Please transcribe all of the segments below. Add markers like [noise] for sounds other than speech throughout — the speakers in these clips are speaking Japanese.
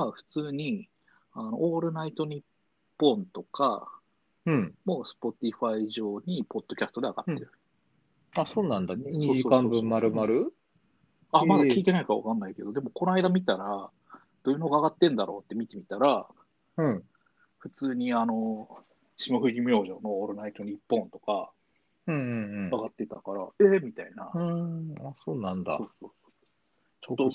は普通に、あの、オールナイトニッポンとか、うん。もう Spotify 上に、ポッドキャストで上がってる。あ、そうなんだ。そう2時間分丸々？あ、まだええ聞いてないかわかんないけど、でもこの間見たら、どういうのが上がってんだろうって見てみたら、うん。普通にあの、霜降り明星のオールナイトニッポンとかうんうん上がってたから、えーみたいな。うん。うん。あ、そうなんだそうちょっと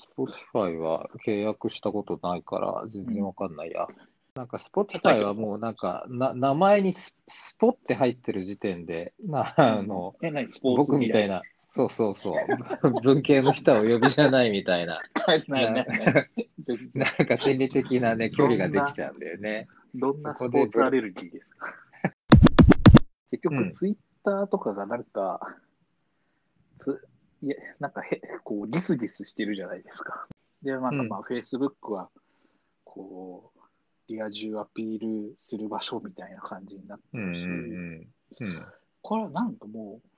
Spotify は契約したことないから全然わかんないや。なんか Spotify はもうなんかな名前にススポって入ってる時点で、なあの、え、何？スポーツな。僕みたいな、そうそうそう、文系の人はお呼びじゃないみたいな、[laughs] ないなんか心理的なね、距離ができちゃうんだよね。どんなスポーツアレルギーですか？結うん局、ツイッターとかがなんか、ついや、なんかへ、こう、ギスギスしてるじゃないですか。で、なんかまあ、フェイスブックは、こう、リア充アピールする場所みたいな感じになってうんうるし、んうん。これはなんかもう、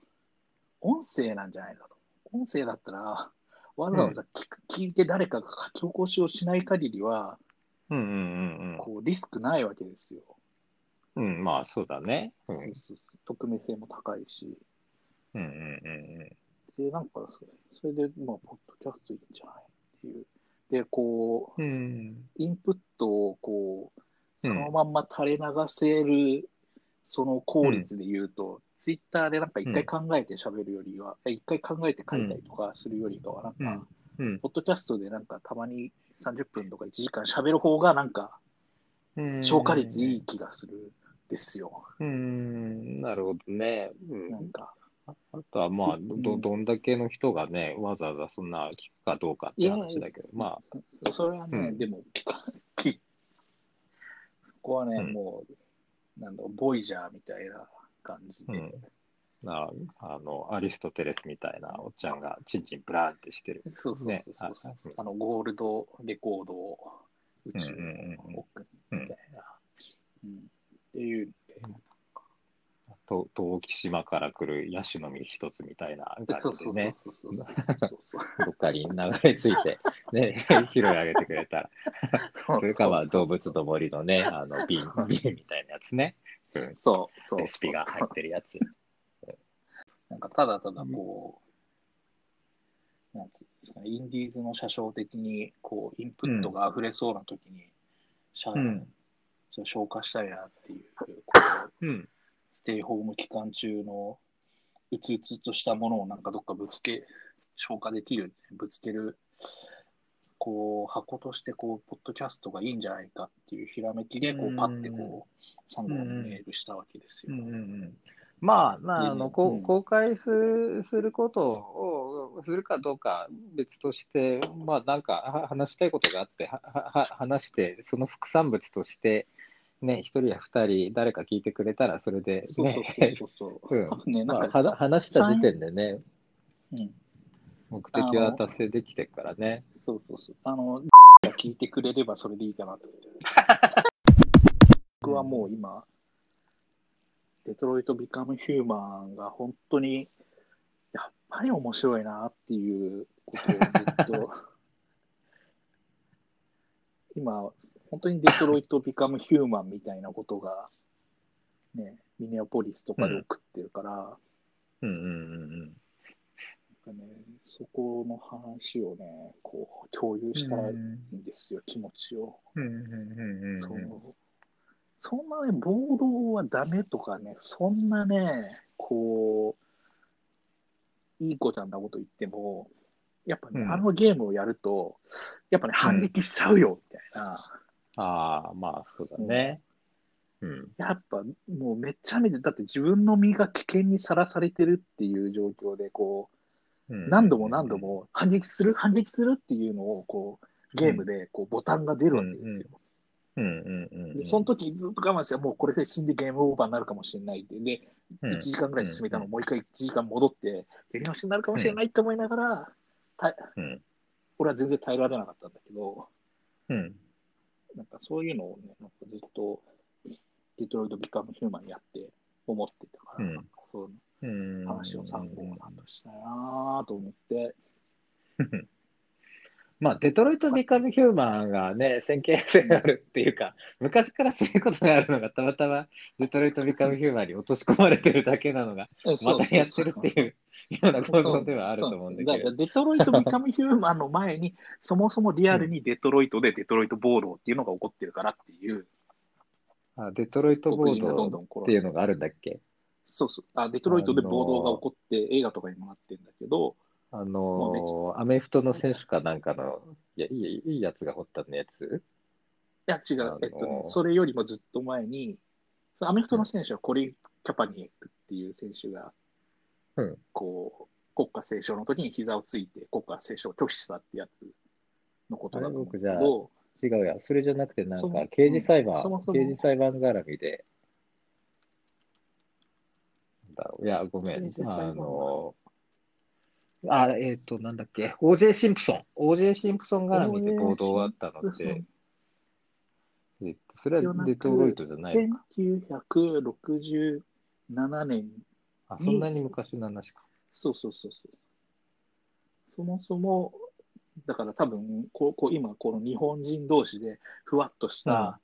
音声なんじゃないかと。音声だったら、わざわざ聞く聞いて誰かが書き起こしをしない限りは、うんうんうんこう、リスクないわけですよ。うん。うん、まあそうだね。うんうんそうそうそう匿名性も高いし。うんうんで、なんかそれ、それで、まあ、ポッドキャストいいんじゃないっていう。で、こう、うん。うん。インプットを、こう、うんそのまんま垂れ流せる、その効率で言うと、ツイッターでなんか一回考えて喋るよりは、え一回考えて書いたりとかするよりかは、なんか、うんポッドキャストでなんかたまに30分とか1時間喋る方が、なんか、うん。消化率いい気がするんですよ。うん、なるほどね。うんなんか、あとはまあ、うん。ど、どんだけの人がね、わざわざそんな聞くかどうかって話だけど、まあ、そそれはね、うん。でも、きそこはね、うん。もう、なんだろう、ボイジャーみたいな感じで、うん。なあの、アリストテレスみたいなおっちゃんがチンチンブラーンってしてる。そうそうそうねそう、あうん。あの、ゴールドレコードを宇宙うんうんうんの奥みたいな、うん。っていう、と東木島から来るヤシの実一つみたいなそうそうそう感じでね、そうそうそうそうどっかに流れ着いて、[laughs] ね、拾い上げてくれたら。それかまあ動物の森のね、あの瓶、瓶みたいなやつね。うんそうそうレシピが入ってるやつ。[laughs] なんかただただこう、なんつうんですかね、インディーズの車掌的にこうインプットが溢れそうな時に、シャうん。それ消化したいなっていう、こううん。ステイホーム期間中のうつうつとしたものをなんかどっかぶつけ、消化できる、ぶつける、こう、箱としてこう、ポッドキャストがいいんじゃないかっていうひらめきで、こうパッてこう、サンゴにメールしたわけですよ。うんうんうんまあ、まあ、あの、こ公開するすることをするかどうか別として、まあ、なんかは話したいことがあって、はは話して、その副産物として、ね、一人や二人、誰か聞いてくれたら、それでそうね、そうそうそう。[laughs] うん多分ね、なまあ、んかは話した時点でね、うん、目的は達成できてるからね。そうそうそう。あの、が聞いてくれればそれでいいかなと思って。[laughs] 僕はもう今、デトロイト・ビカム・ヒューマンが本当に、やっぱり面白いなっていうことをずっと、今、本当にデトロイト・ビカム・ヒューマンみたいなことが、[laughs] ね、ミネアポリスとかで送ってるから、うんうんうんなんかね、そこの話をね、こう、共有したらいいんですよ、気持ちを。うん。うんうんうんうんそうん。う。そんなね、暴動はダメとかね、そんなね、こう、いい子ちゃんなこと言っても、やっぱね、うん。あのゲームをやると、やっぱね、反撃しちゃうよ、な。ああ、まあ、そうだね。うん。やっぱもうめちゃめちゃ、だって自分の身が危険にさらされてるっていう状況で、こう、何度も何度も反撃する、反撃するっていうのを、こう、ゲームでこうボタンが出るわけですよ。うんうんうんうん。で、その時ずっと我慢して、もうこれで死んでゲームオーバーになるかもしれないって。で、うん1時間ぐらい進めたのをもう一回1時間戻って、やり直しになるかもしれないって思いながら、たうん俺は全然耐えられなかったんだけど、うん。そういうのをね、なんかずっと、デトロイト・ビカム・ヒューマンやって思ってたから、うん。そううん。話を参考にとしたいなと思って、[laughs] まあ、デトロイト・ビカム・ヒューマンがね、先見性があるっていうか、昔からそういうことがあるのが、たまたまデトロイト・ビカム・ヒューマンに落とし込まれてるだけなのが、またやってるっていうような構造ではあると思うんだけど。だからデトロイト [laughs]・ ビカム・ヒューマンの前に、そもそもリアルにデトロイトでデトロイト暴動っていうのが起こってるからっていう、あデトロイト暴動っていうのがあるんだっけ？そうそう。あ、デトロイトで暴動が起こって映画とかにもなってるんだけど、あものーアメフトの選手かなんかの、いや、いいいいやつが掘ったのやつ？いや違あのう、えっとね、それよりもずっと前に、アメフトの選手はコリン・キャパニエックっていう選手が、うん。こう、国家斉唱の時に膝をついて国家斉唱を拒否したってやつのことだと思うけど、違うや、それじゃなくて、なんか、刑事裁判、刑事裁判絡みで、なんだろう、いや、ごめん、あの、あ、えっ、と、なんだっけ、OJ シンプソン、OJ シンプソン絡みで暴動があったのって、えっと、それはデトロイトじゃないのか。1967年、あ、そんなに昔の話か。そうそうそうそう。そもそも、だから多分こうこう今、この日本人同士でふわっとした、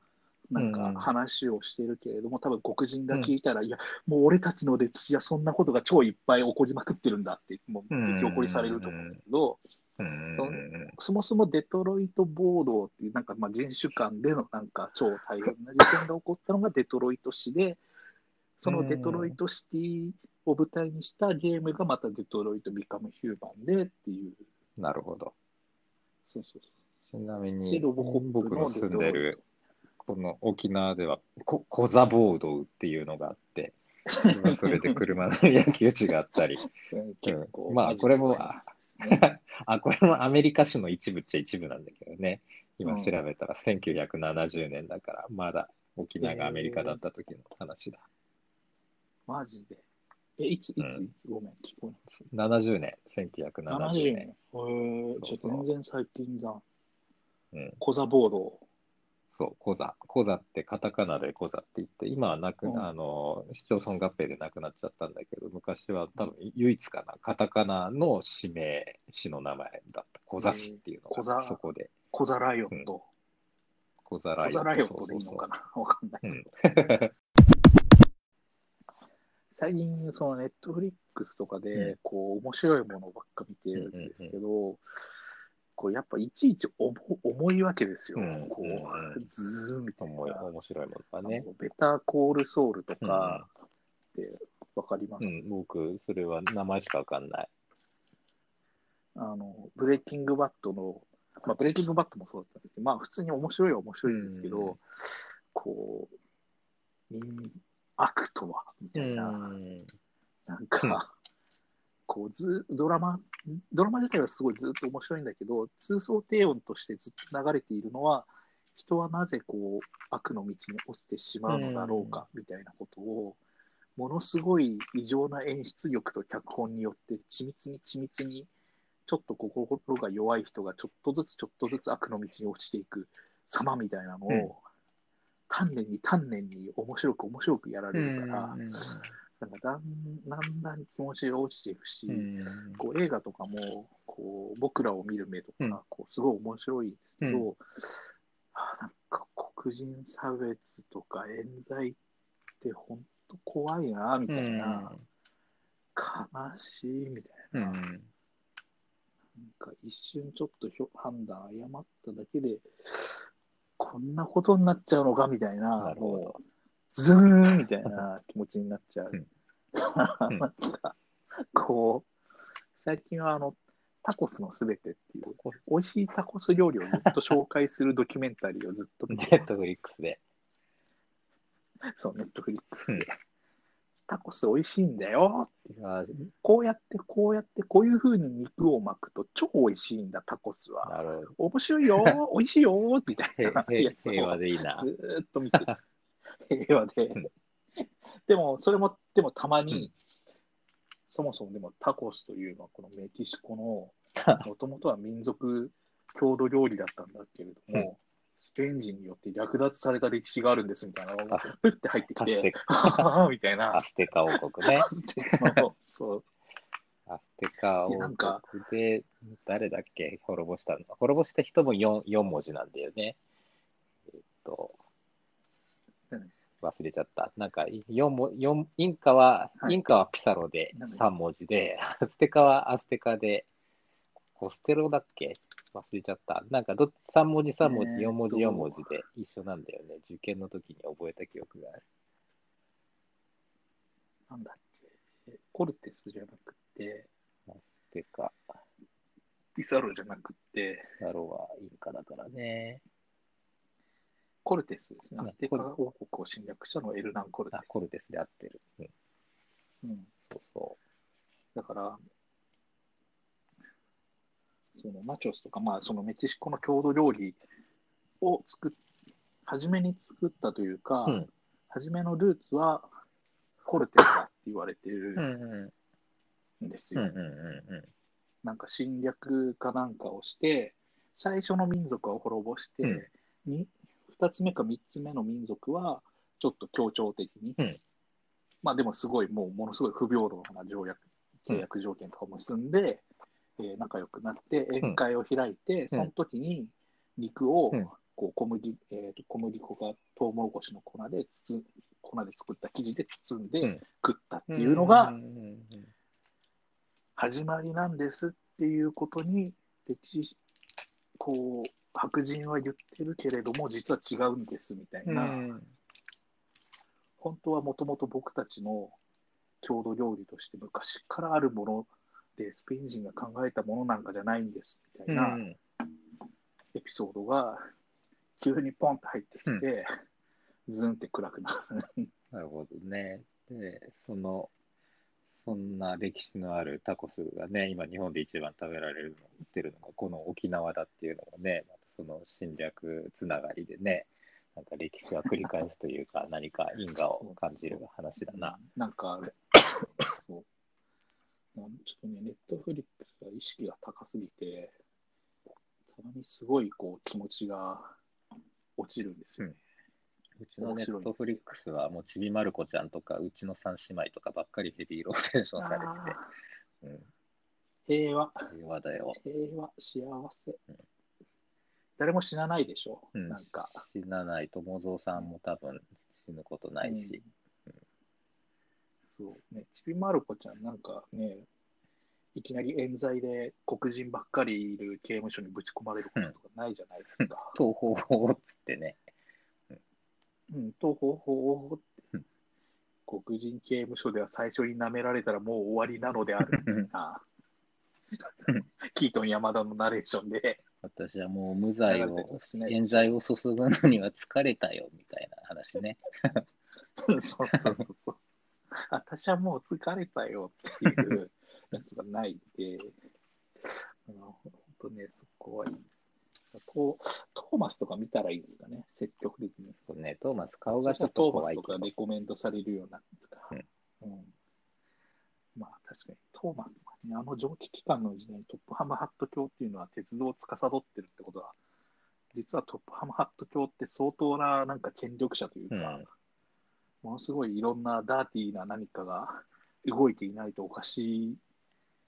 なんかうんうん。話をしてるけれども、多分黒人が聞いたら、いや、もう俺たちの歴史はそんなことが超いっぱい起こりまくってるんだって、もううん激起こりされると思うんだけど、うんそそもそもデトロイト暴動っていう、なんかまあ人種間でのなんか超大変な事件が起こったのがデトロイト市で、そのデトロイトシティを舞台にしたゲームがまたデトロイト・ビカム・ヒューマンでっていう、なるほど。そうそうそちなみに、ロボコップ僕の住んでる、この沖縄では、こコザボードっていうのがあって、今それで車の野球地があったり、ト。[laughs] 結構、うんまあこれもあね [laughs] あ、これもアメリカ史の一部っちゃ一部なんだけどね。今うん調べたら1970年だから、まだ沖縄がアメリカだった時の話だ。マジで。え、いつ、いつ、うんいつ、ごめん、聞こ70年、えない。1970 70年。年。へえ、じゃあ全然最近だ。うん、コザボード。そう、コザ。コザってカタカナでコザって言って、今はなく、うんあの、市町村合併でなくなっちゃったんだけど、昔は多分唯一かな、カタカナの市名、市の名前だった。コザ市っていうのコが、ザそこで。コザライオンと。コザライオン。コザライオンそうそうそうとでいいのかなわかんない。うん。[laughs] 最近、そのネットフリックスとかうで、こう、面白いものばっか見てるんですけど、こう、やっぱいちいち重重いわけですよ。うんこうズーンみたいな。面白いものがね。ベターコールソウルとかってわかります、うん、僕、それは名前しかわかんない。あの、ブレイキングバットの、まあ、ブレイキングバットもそうだったんですけど、まあ、普通に面白いは面白いんですけど、うんこう、人悪とは、みたいな、ん。なんか、こうず、ドラマ、ドラマ自体はすごいずっと面白いんだけど、通奏低音としてずっと流れているのは、人はなぜこう、悪の道に落ちてしまうのだろうか、みたいなことを、ものすごい異常な演出力と脚本によって、緻密に緻密に、ちょっと心が弱い人がちょっとずつちょっとずつ悪の道に落ちていく様みたいなのを、うん丹念に丹念に面白く面白くやらうれるから、ん。なんかだんだんだん気持ちが落ちていくし、うんこう映画とかもこう僕らを見る目とか、うんこうすごい面白いんですけど、うあなんか黒人差別とか冤罪って本当怖いなみたいな、悲しいみたいな,、うん。なんか一瞬ちょっと判断誤っただけでこんなことになっちゃうのかみたいななるほどズーンみたいな気持ちになっちゃう。うん [laughs] なんか、こう、最近はあの、タコスのすべてっていう、美味しいタコス料理をずっと紹介するドキュメンタリーをずっと見てネットフリックスで。そう、ネットフリックスうんで。タコス美味しいんだよ。いやこうやって、こうやって、こういう風に肉を巻くと超美味しいんだ、タコスは。なる面白いよ、[laughs] 美味しいよ、みたいほど。なへやつを平和でいいな。ずーっと見てる。平和でうん。でも、それも、でもたまに、うんそもそもでもタコスというのは、このメキシコの、もともとは民族郷土料理だったんだけれども、スペイン人によって略奪された歴史があるんですみたいなのが、あふって入ってきアステて、はははみたいなア、ステカ王国ね。アステカのそう。アステカ王いやなんか国で、誰だっけ？滅ぼしたの滅ぼした人も 4, 4文字なんだよね。えっとうん、忘れちゃった。なんか4も、四インカは、はいインカはピサロでなんだ3文字で、アステカはアステカで、コステロだっけ？忘れちゃった。なんかどっち3文字3文字、えーっと4文字4文字で一緒なんだよね。受験の時に覚えた記憶がある。なんだっけ、えコルテスじゃなくて、アステカ、ピサロじゃなくて、ピサロはインカだからね。コルテスですね。うんアステカ王国を侵略したのはエルナン・コルテあ、ス。コルテスで合ってる。うん、うん、そうそだから、そのナチョスとか、まあ、そのメキシコの郷土料理を作っ、初めに作ったというか、うん初めのルーツはコルテスだって言われてるうん。んですよ。なんか侵略かなんかをして、最初の民族を滅ぼして、うんに2つ目か3つ目の民族は、ちょっと協調的に、うんまあでもすごい、もうものすごい不平等な条約、契約条件とかを結んで、えー仲良くなって、宴会を開いて、うん。その時に肉を、うん。こう小麦、えーと小麦粉がトウモロコシの粉で包ん粉で作った生地で包んでうん。食ったっていうのが、始まりなんですっていうことにこう白人は言ってるけれども実は違うんですみたいな、うん。本当はもともと僕たちの郷土料理として昔からあるものでスペイン人が考えたものなんかじゃないんですみたいなうんエピソードが急にポンと入ってきて、ズンって暗くなる。なるほどね。で、その、そんな歴史のあるタコスがね、今日本で一番食べられるの、売ってるのがこの沖縄だっていうのもね、またその侵略つながりでね、なんか歴史は繰り返すというか、[laughs] 何か因果を感じる話だな。なんか、そ [laughs] うちょっとね、ネットフリックスが意識が高すぎて、たまにすごいこう気持ちが落ちるんですよね。うちのネットフリックスはもうちびまる子ちゃんとか、うちの三姉妹とかばっかりヘビーローテーションされてて、うん、て。平和、平和だよ。平和、幸せ。うん。誰も死なないでしょ、うん、なんか。死なない。友蔵さんも多分死ぬことないし、うんそうね、ちびまる子ちゃんなんかね、いきなり冤罪で黒人ばっかりいる刑務所にぶち込まれることとかないじゃないですか。東方法っつってね。うん、と方法っうんて、黒人刑務所では最初に舐められたらもう終わりなのであるうんな。キートン山田のナレーションで、私はもう無罪を冤罪を注ぐのには疲れたよみたいな話ね。[laughs] そうそうそうそう。[laughs] 私はもう疲れたよっていうやつがないんで、[laughs] あの本当ね、そこはいいです。トトーマスとか見たらいいですかね、積極的に。そうね、トーマス顔がちょっとトーマスとかレコメンドされるようになったから。うんまあ確かに、トーマスとかね、あの蒸気機関の時代にトップハムハット教っていうのは鉄道を司ってるってことは、実はトップハムハット教って相当ななんか権力者というか、うんものすごいいろんなダーティーな何かが [laughs] 動いていないとおかしい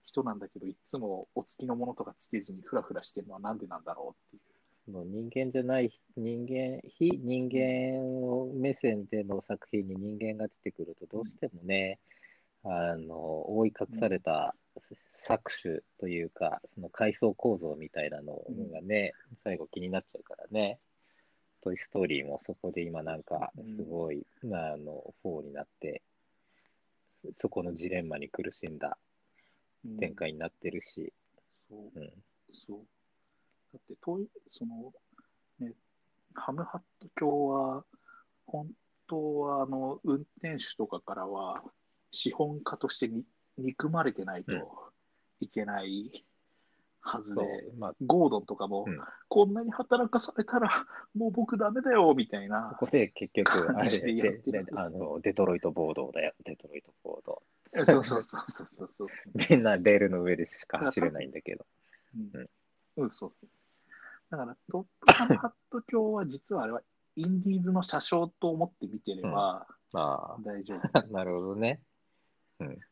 人なんだけど、いつもお付きのものとかつけずにフラフラしてるのはなんでなんだろうっていう。その人間じゃない人間、非人間を目線での作品に人間が出てくると、どうしてもね、あの覆い隠された搾取というか、その階層構造みたいなのがね、最後気になっちゃうからね。トイ・ストーリーもそこで今なんかすごい、あの4になって、そそこのジレンマに苦しんだうん。展開になってるし、そう。うん。そう。だって、遠い、その、ね、ハムハット教は、本当は、あの、運転手とかからは、資本家としてに憎まれてないとうん。いけないはずそうで、まあ、ゴードンとかも、うんこんなに働かされたら、もう僕ダメだよ、みたいなそ。こで結局、あれ [laughs] ってるであの、デトロイト暴動だよ、デトロイト暴動。そうそうそうそうそうそう。[laughs] みんなレールの上でしか走れないんだけど。うん、うん、そうそう。だから、トップハット教は、実はあれは、インディーズの車掌と思って見てればま大丈夫。あ、[laughs] なるほどね。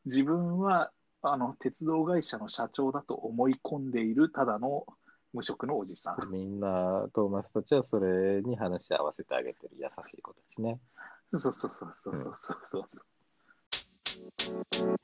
自分は、あの鉄道会社の社長だと思い込んでいるただの無職のおじさん。みんなトーマスたちはそれに話し合わせてあげてる優しい子たちね。そうそうそうそうそうそうそう、うん